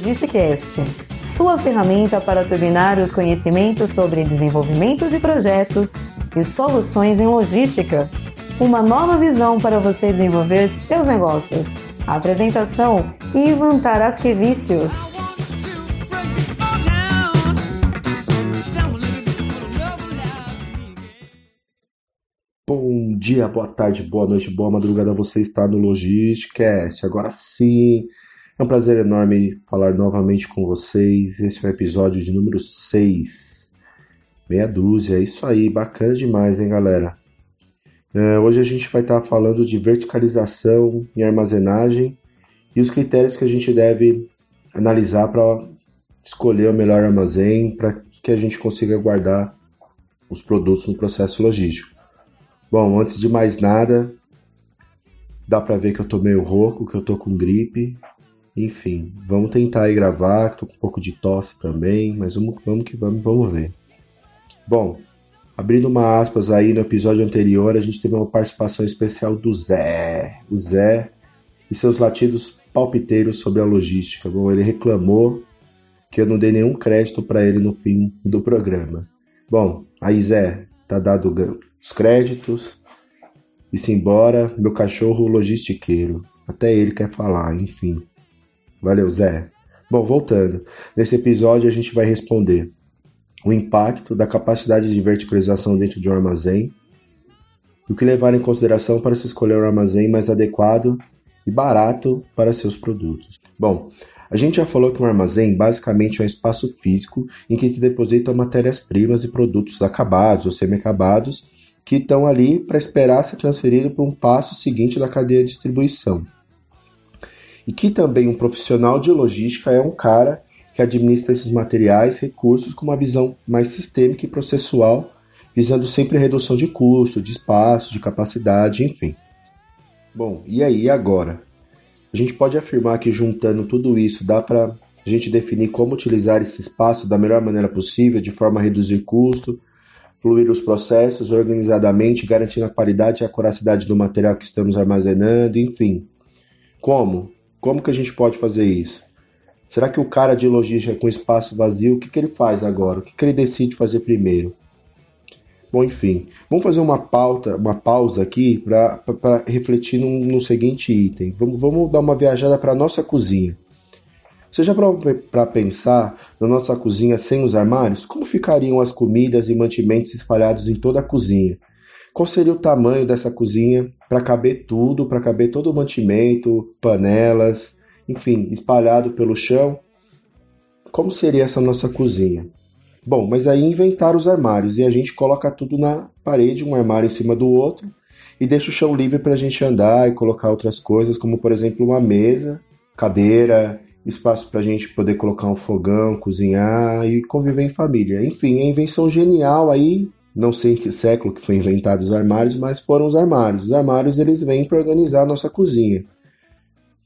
Logisticast, sua ferramenta para turbinar os conhecimentos sobre desenvolvimento de projetos e soluções em logística. Uma nova visão para você desenvolver seus negócios. apresentação Ivan Tarasquevicius. Bom dia, boa tarde, boa noite, boa madrugada. Você está no Logisticast. Agora sim, é um prazer enorme falar novamente com vocês. Esse é o episódio de número 6. Meia dúzia, é isso aí, bacana demais, hein, galera? É, hoje a gente vai estar falando de verticalização e armazenagem e os critérios que a gente deve analisar para escolher o melhor armazém para que a gente consiga guardar os produtos no processo logístico. Bom, antes de mais nada, dá para ver que eu tô meio rouco, que eu tô com gripe, enfim, vamos tentar aí gravar, tô com um pouco de tosse também, mas vamos, vamos que vamos, vamos ver. Bom, abrindo uma aspas aí no episódio anterior, a gente teve uma participação especial do Zé. O Zé e seus latidos palpiteiros sobre a logística. Bom, ele reclamou que eu não dei nenhum crédito para ele no fim do programa. Bom, aí Zé, tá dado os créditos. E se embora, meu cachorro logistiqueiro. Até ele quer falar, enfim. Valeu, Zé. Bom, voltando. Nesse episódio a gente vai responder o impacto da capacidade de verticalização dentro de um armazém, o que levar em consideração para se escolher o um armazém mais adequado e barato para seus produtos. Bom, a gente já falou que um armazém basicamente é um espaço físico em que se depositam matérias-primas e produtos acabados ou semi-acabados que estão ali para esperar ser transferido para um passo seguinte da cadeia de distribuição e que também um profissional de logística é um cara que administra esses materiais, recursos com uma visão mais sistêmica e processual, visando sempre a redução de custo, de espaço, de capacidade, enfim. Bom, e aí agora? A gente pode afirmar que juntando tudo isso dá para a gente definir como utilizar esse espaço da melhor maneira possível, de forma a reduzir custo, fluir os processos organizadamente, garantindo a qualidade e a coracidade do material que estamos armazenando, enfim. Como? Como que a gente pode fazer isso? Será que o cara de logística com espaço vazio, o que, que ele faz agora? O que, que ele decide fazer primeiro? Bom, enfim, vamos fazer uma pauta, uma pausa aqui para refletir no, no, seguinte item. Vamos, vamos dar uma viajada para a nossa cozinha. Você já para pensar na nossa cozinha sem os armários? Como ficariam as comidas e mantimentos espalhados em toda a cozinha? Qual seria o tamanho dessa cozinha para caber tudo, para caber todo o mantimento, panelas, enfim, espalhado pelo chão? Como seria essa nossa cozinha? Bom, mas aí inventaram os armários e a gente coloca tudo na parede, um armário em cima do outro, e deixa o chão livre para a gente andar e colocar outras coisas, como por exemplo uma mesa, cadeira, espaço para a gente poder colocar um fogão, cozinhar e conviver em família. Enfim, é invenção genial aí não sei em que século que foi inventado os armários, mas foram os armários. Os armários eles vêm para organizar a nossa cozinha,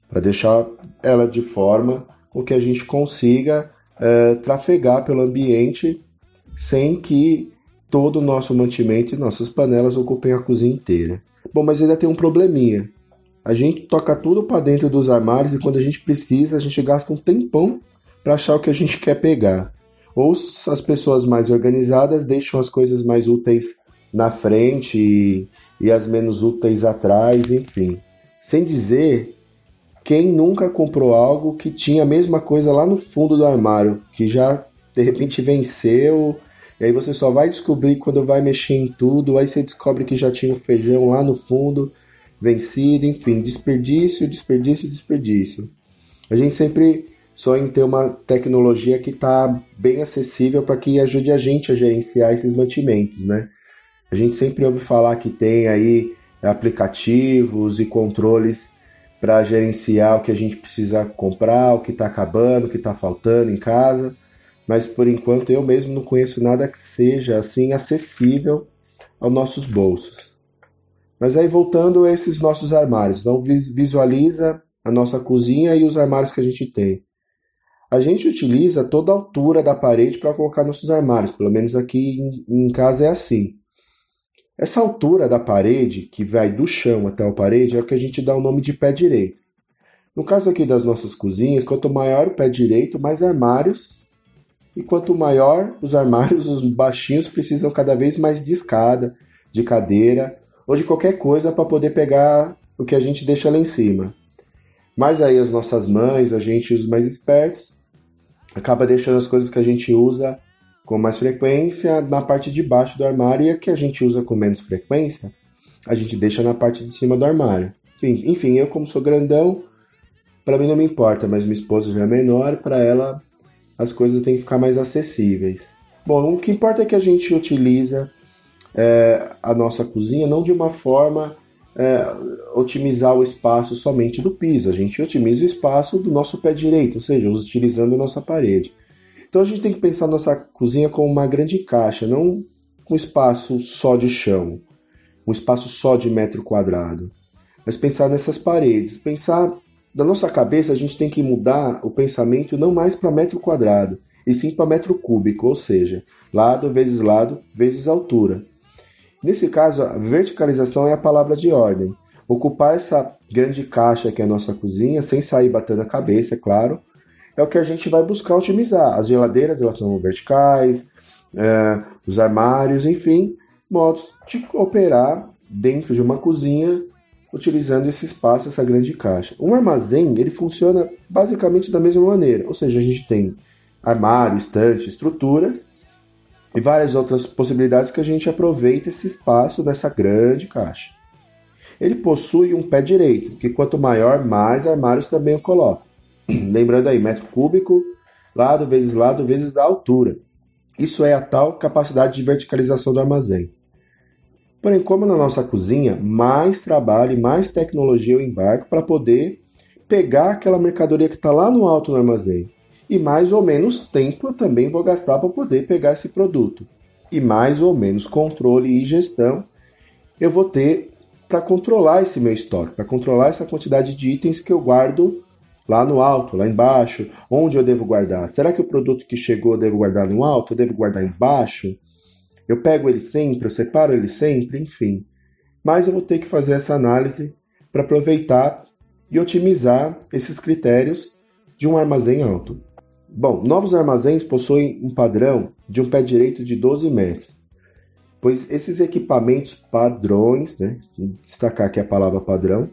para deixar ela de forma com que a gente consiga é, trafegar pelo ambiente sem que todo o nosso mantimento e nossas panelas ocupem a cozinha inteira. Bom, mas ainda tem um probleminha. A gente toca tudo para dentro dos armários e quando a gente precisa, a gente gasta um tempão para achar o que a gente quer pegar. Ou as pessoas mais organizadas deixam as coisas mais úteis na frente e, e as menos úteis atrás, enfim. Sem dizer quem nunca comprou algo que tinha a mesma coisa lá no fundo do armário, que já de repente venceu, e aí você só vai descobrir quando vai mexer em tudo, aí você descobre que já tinha o feijão lá no fundo, vencido, enfim, desperdício, desperdício, desperdício. A gente sempre só em ter uma tecnologia que está bem acessível para que ajude a gente a gerenciar esses mantimentos, né? A gente sempre ouve falar que tem aí aplicativos e controles para gerenciar o que a gente precisa comprar, o que está acabando, o que está faltando em casa, mas por enquanto eu mesmo não conheço nada que seja assim acessível aos nossos bolsos. Mas aí voltando a esses nossos armários, então visualiza a nossa cozinha e os armários que a gente tem. A gente utiliza toda a altura da parede para colocar nossos armários, pelo menos aqui em, em casa é assim. Essa altura da parede, que vai do chão até a parede, é o que a gente dá o nome de pé direito. No caso aqui das nossas cozinhas, quanto maior o pé direito, mais armários. E quanto maior os armários, os baixinhos precisam cada vez mais de escada, de cadeira ou de qualquer coisa para poder pegar o que a gente deixa lá em cima. Mas aí as nossas mães, a gente, os mais espertos, acaba deixando as coisas que a gente usa com mais frequência na parte de baixo do armário e a que a gente usa com menos frequência, a gente deixa na parte de cima do armário. Enfim, enfim eu como sou grandão, para mim não me importa, mas minha esposa já é menor, para ela as coisas têm que ficar mais acessíveis. Bom, o que importa é que a gente utiliza é, a nossa cozinha não de uma forma é, otimizar o espaço somente do piso, a gente otimiza o espaço do nosso pé direito, ou seja, utilizando a nossa parede. Então a gente tem que pensar nossa cozinha como uma grande caixa, não um espaço só de chão, um espaço só de metro quadrado. Mas pensar nessas paredes, pensar da nossa cabeça a gente tem que mudar o pensamento não mais para metro quadrado, e sim para metro cúbico, ou seja, lado vezes lado vezes altura. Nesse caso, a verticalização é a palavra de ordem. Ocupar essa grande caixa que é a nossa cozinha, sem sair batendo a cabeça, é claro, é o que a gente vai buscar otimizar. As geladeiras elas são verticais, é, os armários, enfim, modos de operar dentro de uma cozinha utilizando esse espaço, essa grande caixa. Um armazém ele funciona basicamente da mesma maneira, ou seja, a gente tem armário, estante, estruturas e várias outras possibilidades que a gente aproveita esse espaço dessa grande caixa. Ele possui um pé direito, que quanto maior, mais armários também eu coloco. Lembrando aí, metro cúbico, lado vezes lado vezes a altura. Isso é a tal capacidade de verticalização do armazém. Porém, como na nossa cozinha, mais trabalho e mais tecnologia eu embarco para poder pegar aquela mercadoria que está lá no alto do armazém. E mais ou menos tempo eu também vou gastar para poder pegar esse produto. E mais ou menos controle e gestão eu vou ter para controlar esse meu estoque, para controlar essa quantidade de itens que eu guardo lá no alto, lá embaixo, onde eu devo guardar? Será que o produto que chegou eu devo guardar no alto, eu devo guardar embaixo? Eu pego ele sempre, eu separo ele sempre, enfim. Mas eu vou ter que fazer essa análise para aproveitar e otimizar esses critérios de um armazém alto. Bom, novos armazéns possuem um padrão de um pé direito de 12 metros, pois esses equipamentos padrões, né, destacar aqui a palavra padrão,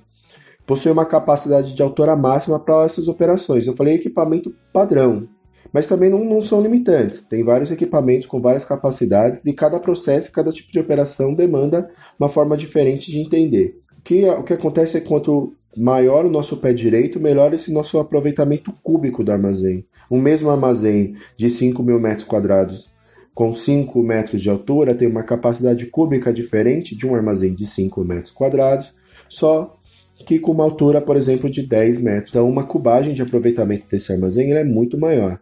possui uma capacidade de altura máxima para essas operações. Eu falei equipamento padrão, mas também não, não, são limitantes. Tem vários equipamentos com várias capacidades e cada processo, cada tipo de operação demanda uma forma diferente de entender. O que, o que acontece é que quanto maior o nosso pé direito, melhor esse nosso aproveitamento cúbico do armazém. Um mesmo armazém de 5 mil metros quadrados com 5 metros de altura tem uma capacidade cúbica diferente de um armazém de 5 metros quadrados, só que com uma altura, por exemplo, de 10 metros. Então, uma cubagem de aproveitamento desse armazém é muito maior.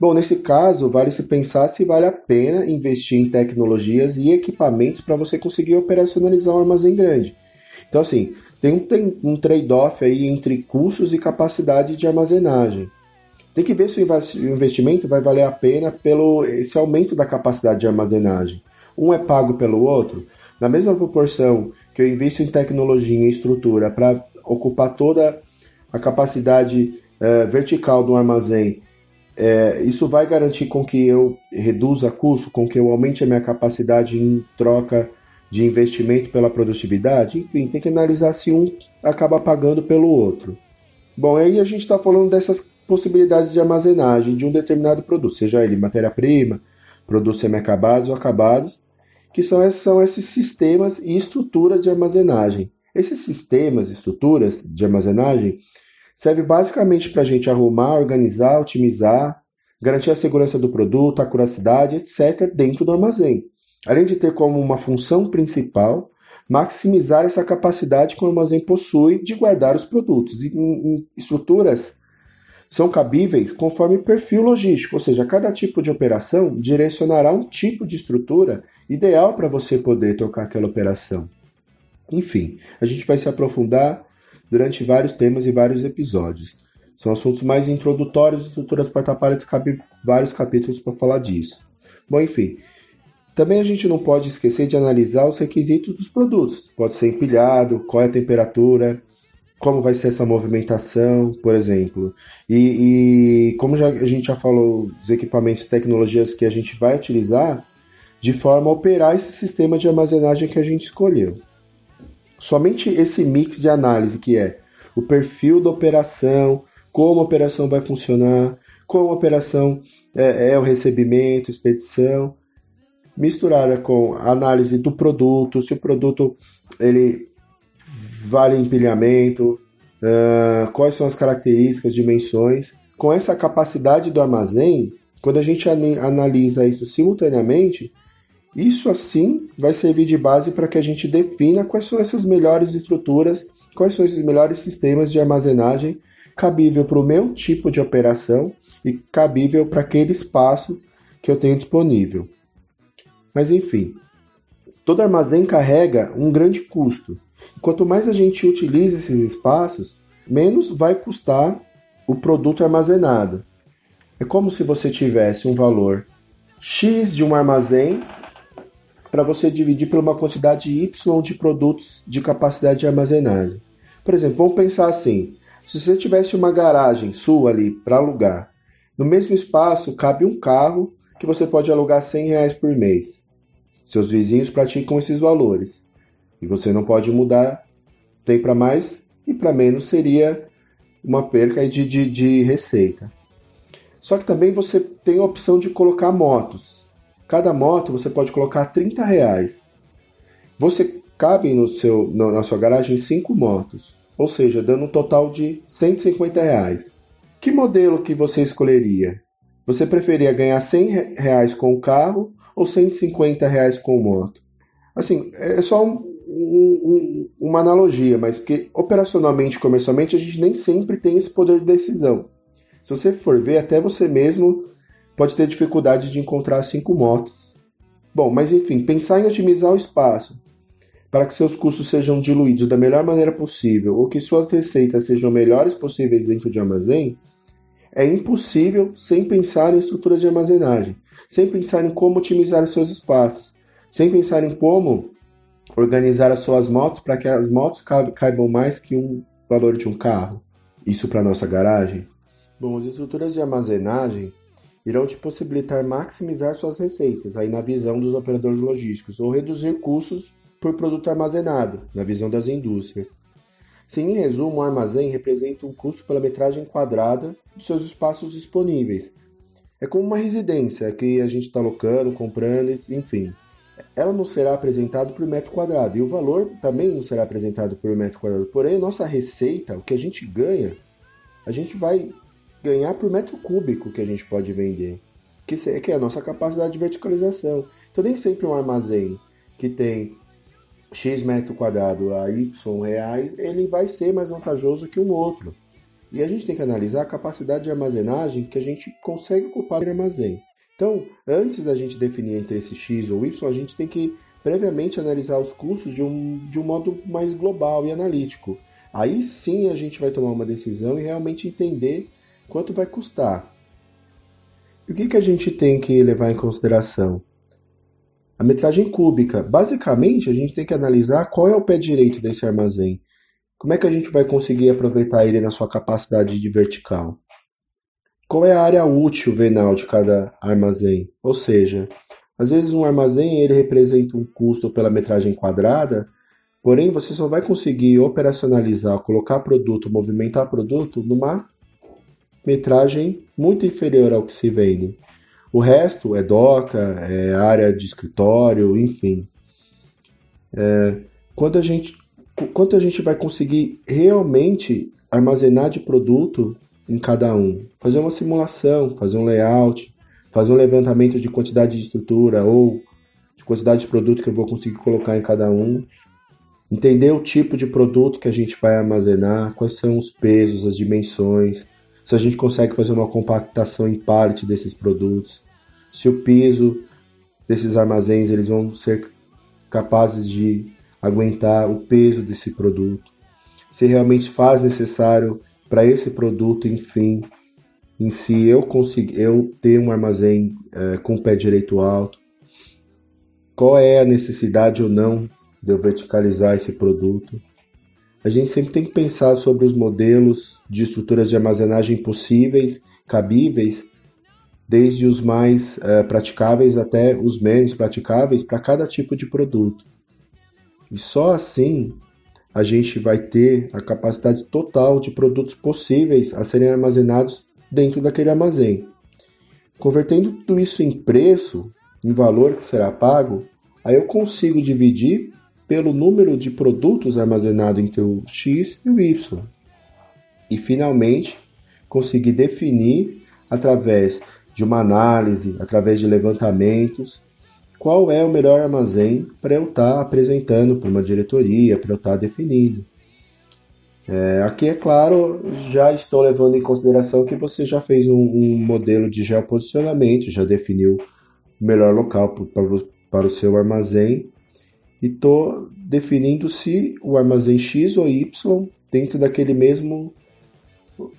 Bom, nesse caso, vale se pensar se vale a pena investir em tecnologias e equipamentos para você conseguir operacionalizar um armazém grande. Então, assim, tem um, um trade-off aí entre custos e capacidade de armazenagem. Tem que ver se o investimento vai valer a pena pelo esse aumento da capacidade de armazenagem. Um é pago pelo outro. Na mesma proporção que eu invisto em tecnologia e estrutura para ocupar toda a capacidade é, vertical do armazém, é, isso vai garantir com que eu reduza custo, com que eu aumente a minha capacidade em troca de investimento pela produtividade? Enfim, tem que analisar se um acaba pagando pelo outro. Bom, aí a gente está falando dessas possibilidades de armazenagem de um determinado produto, seja ele matéria-prima, produtos semi-acabados ou acabados, que são, são esses sistemas e estruturas de armazenagem. Esses sistemas e estruturas de armazenagem servem basicamente para a gente arrumar, organizar, otimizar, garantir a segurança do produto, a curacidade, etc., dentro do armazém. Além de ter como uma função principal maximizar essa capacidade que o armazém possui de guardar os produtos. E, em, estruturas são cabíveis conforme perfil logístico, ou seja, cada tipo de operação direcionará um tipo de estrutura ideal para você poder tocar aquela operação. Enfim, a gente vai se aprofundar durante vários temas e vários episódios. São assuntos mais introdutórios, estruturas porta-paredes, cabe vários capítulos para falar disso. Bom, enfim. Também a gente não pode esquecer de analisar os requisitos dos produtos. Pode ser empilhado, qual é a temperatura, como vai ser essa movimentação, por exemplo. E, e como já, a gente já falou, os equipamentos e tecnologias que a gente vai utilizar, de forma a operar esse sistema de armazenagem que a gente escolheu. Somente esse mix de análise que é o perfil da operação, como a operação vai funcionar, como a operação é, é o recebimento, expedição, misturada com a análise do produto, se o produto ele vale empilhamento, uh, quais são as características, dimensões. Com essa capacidade do armazém, quando a gente analisa isso simultaneamente, isso assim vai servir de base para que a gente defina quais são essas melhores estruturas, quais são esses melhores sistemas de armazenagem cabível para o meu tipo de operação e cabível para aquele espaço que eu tenho disponível. Mas enfim, todo armazém carrega um grande custo. Quanto mais a gente utiliza esses espaços, menos vai custar o produto armazenado. É como se você tivesse um valor X de um armazém para você dividir por uma quantidade Y de produtos de capacidade de armazenagem. Por exemplo, vamos pensar assim: se você tivesse uma garagem sua ali para alugar, no mesmo espaço cabe um carro que você pode alugar 100 reais por mês. Seus vizinhos praticam esses valores. E você não pode mudar. Tem para mais e para menos seria uma perca de, de, de receita. Só que também você tem a opção de colocar motos. Cada moto você pode colocar 30 reais. Você cabe no seu, na sua garagem cinco motos, ou seja, dando um total de 150 reais. Que modelo que você escolheria? Você preferia ganhar 100 reais com o carro ou 150 reais com moto? Assim, é só um, um, uma analogia, mas porque operacionalmente, comercialmente, a gente nem sempre tem esse poder de decisão. Se você for ver, até você mesmo pode ter dificuldade de encontrar cinco motos. Bom, mas enfim, pensar em otimizar o espaço para que seus custos sejam diluídos da melhor maneira possível ou que suas receitas sejam melhores possíveis dentro de armazém é impossível sem pensar em estruturas de armazenagem, sem pensar em como otimizar os seus espaços, sem pensar em como organizar as suas motos para que as motos caibam mais que um valor de um carro. Isso para nossa garagem? Bom, as estruturas de armazenagem irão te possibilitar maximizar suas receitas, aí na visão dos operadores logísticos, ou reduzir custos por produto armazenado, na visão das indústrias. Sim, em resumo, o armazém representa um custo pela metragem quadrada dos seus espaços disponíveis. É como uma residência que a gente está alocando, comprando, enfim. Ela não será apresentada por metro quadrado e o valor também não será apresentado por metro quadrado. Porém, a nossa receita, o que a gente ganha, a gente vai ganhar por metro cúbico que a gente pode vender, que é a nossa capacidade de verticalização. Então, nem sempre um armazém que tem X metro quadrado a Y reais, ele vai ser mais vantajoso que um outro. E a gente tem que analisar a capacidade de armazenagem que a gente consegue ocupar no armazém. Então, antes da gente definir entre esse X ou Y, a gente tem que previamente analisar os custos de um, de um modo mais global e analítico. Aí sim a gente vai tomar uma decisão e realmente entender quanto vai custar. E o que, que a gente tem que levar em consideração? A metragem cúbica. Basicamente, a gente tem que analisar qual é o pé direito desse armazém. Como é que a gente vai conseguir aproveitar ele na sua capacidade de vertical? Qual é a área útil venal de cada armazém? Ou seja, às vezes um armazém ele representa um custo pela metragem quadrada, porém você só vai conseguir operacionalizar, colocar produto, movimentar produto numa metragem muito inferior ao que se vende. O resto é doca, é área de escritório, enfim. É, a gente, quanto a gente vai conseguir realmente armazenar de produto em cada um? Fazer uma simulação, fazer um layout, fazer um levantamento de quantidade de estrutura ou de quantidade de produto que eu vou conseguir colocar em cada um. Entender o tipo de produto que a gente vai armazenar, quais são os pesos, as dimensões, se a gente consegue fazer uma compactação em parte desses produtos, se o piso desses armazéns eles vão ser capazes de aguentar o peso desse produto, se realmente faz necessário para esse produto, enfim, em si eu conseguir eu ter um armazém é, com o pé direito alto, qual é a necessidade ou não de eu verticalizar esse produto, a gente sempre tem que pensar sobre os modelos de estruturas de armazenagem possíveis, cabíveis, desde os mais é, praticáveis até os menos praticáveis para cada tipo de produto. E só assim a gente vai ter a capacidade total de produtos possíveis a serem armazenados dentro daquele armazém. Convertendo tudo isso em preço, em valor que será pago, aí eu consigo dividir pelo número de produtos armazenados entre o X e o Y. E finalmente, conseguir definir através de uma análise, através de levantamentos, qual é o melhor armazém para eu estar tá apresentando para uma diretoria, para eu estar tá definindo. É, aqui, é claro, já estou levando em consideração que você já fez um, um modelo de geoposicionamento, já definiu o melhor local para, o seu armazém e estou definindo se o armazém X ou Y dentro daquele mesmo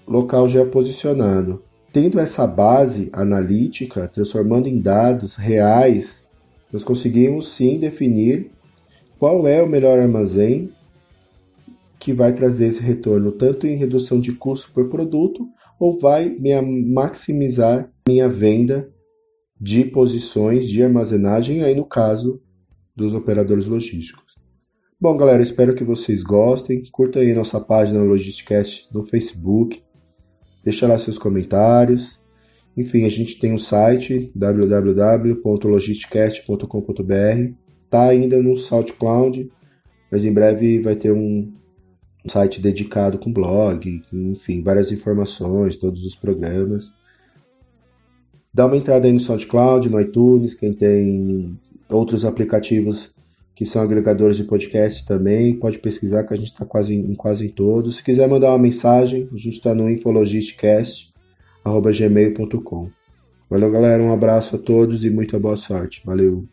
local geoposicionado. Tendo essa base analítica, transformando em dados reais, nós conseguimos sim definir qual é o melhor armazém que vai trazer esse retorno tanto em redução de custo por produto ou vai me maximizar minha venda de posições de armazenagem aí no caso dos operadores logísticos. Bom, galera, espero que vocês gostem. Curta aí nossa página Logisticast no Facebook. Deixa lá seus comentários. Enfim, a gente tem um site www.logisticast.com.br. Tá ainda no SoundCloud, mas em breve vai ter um site dedicado com blog, enfim, várias informações, todos os programas. Dá uma entrada aí no SoundCloud, no iTunes, quem tem outros aplicativos que são agregadores de podcast também, pode pesquisar que a gente está quase em quase em todos. Se quiser mandar uma mensagem, a gente está no infologisticast@gmail.com. Valeu, galera, um abraço a todos e muita boa sorte. Valeu.